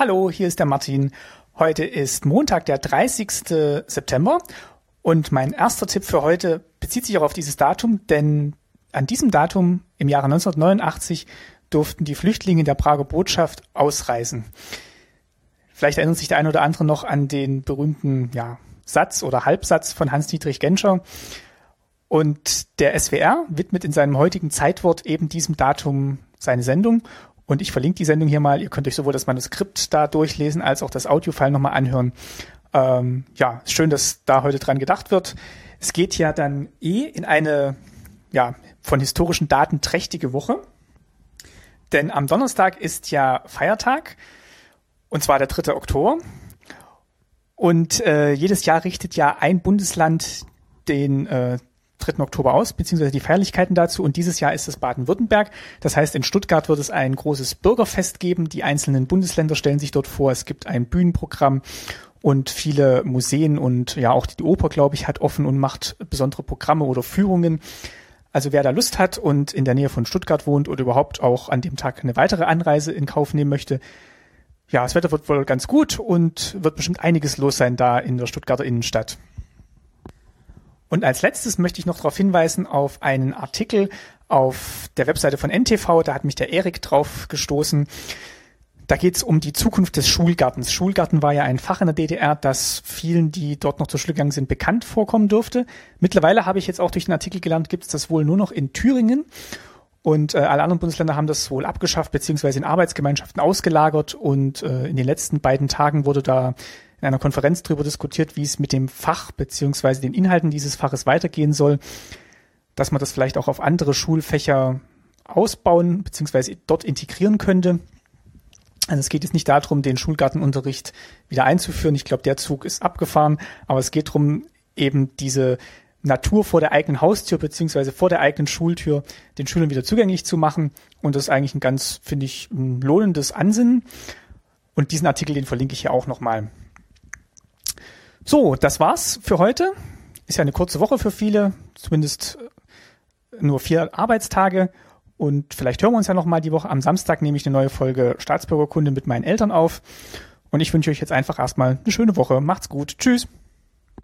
Hallo, hier ist der Martin. Heute ist Montag, der 30. September und mein erster Tipp für heute bezieht sich auch auf dieses Datum, denn an diesem Datum im Jahre 1989 durften die Flüchtlinge der Prager Botschaft ausreisen. Vielleicht erinnert sich der eine oder andere noch an den berühmten ja, Satz oder Halbsatz von Hans-Dietrich Genscher. Und der SWR widmet in seinem heutigen Zeitwort eben diesem Datum seine Sendung. Und ich verlinke die Sendung hier mal. Ihr könnt euch sowohl das Manuskript da durchlesen als auch das Audiofile nochmal anhören. Ähm, ja, schön, dass da heute dran gedacht wird. Es geht ja dann eh in eine ja, von historischen Daten trächtige Woche. Denn am Donnerstag ist ja Feiertag, und zwar der 3. Oktober. Und äh, jedes Jahr richtet ja ein Bundesland den äh, 3. Oktober aus, beziehungsweise die Feierlichkeiten dazu. Und dieses Jahr ist es Baden-Württemberg. Das heißt, in Stuttgart wird es ein großes Bürgerfest geben. Die einzelnen Bundesländer stellen sich dort vor. Es gibt ein Bühnenprogramm und viele Museen und ja auch die Oper, glaube ich, hat offen und macht besondere Programme oder Führungen. Also wer da Lust hat und in der Nähe von Stuttgart wohnt oder überhaupt auch an dem Tag eine weitere Anreise in Kauf nehmen möchte, ja, das Wetter wird wohl ganz gut und wird bestimmt einiges los sein da in der Stuttgarter Innenstadt. Und als letztes möchte ich noch darauf hinweisen auf einen Artikel auf der Webseite von NTV. Da hat mich der Erik drauf gestoßen. Da geht es um die Zukunft des Schulgartens. Schulgarten war ja ein Fach in der DDR, das vielen, die dort noch zur Schule gegangen sind, bekannt vorkommen dürfte. Mittlerweile habe ich jetzt auch durch den Artikel gelernt, gibt es das wohl nur noch in Thüringen. Und äh, alle anderen Bundesländer haben das wohl abgeschafft, beziehungsweise in Arbeitsgemeinschaften ausgelagert. Und äh, in den letzten beiden Tagen wurde da in einer Konferenz darüber diskutiert, wie es mit dem Fach beziehungsweise den Inhalten dieses Faches weitergehen soll, dass man das vielleicht auch auf andere Schulfächer ausbauen beziehungsweise dort integrieren könnte. Also es geht jetzt nicht darum, den Schulgartenunterricht wieder einzuführen. Ich glaube, der Zug ist abgefahren, aber es geht darum, eben diese Natur vor der eigenen Haustür beziehungsweise vor der eigenen Schultür den Schülern wieder zugänglich zu machen. Und das ist eigentlich ein ganz, finde ich, lohnendes Ansinnen. Und diesen Artikel, den verlinke ich hier auch nochmal. So, das war's für heute. Ist ja eine kurze Woche für viele, zumindest äh, nur vier Arbeitstage. Und vielleicht hören wir uns ja nochmal die Woche. Am Samstag nehme ich eine neue Folge Staatsbürgerkunde mit meinen Eltern auf. Und ich wünsche euch jetzt einfach erstmal eine schöne Woche. Macht's gut. Tschüss.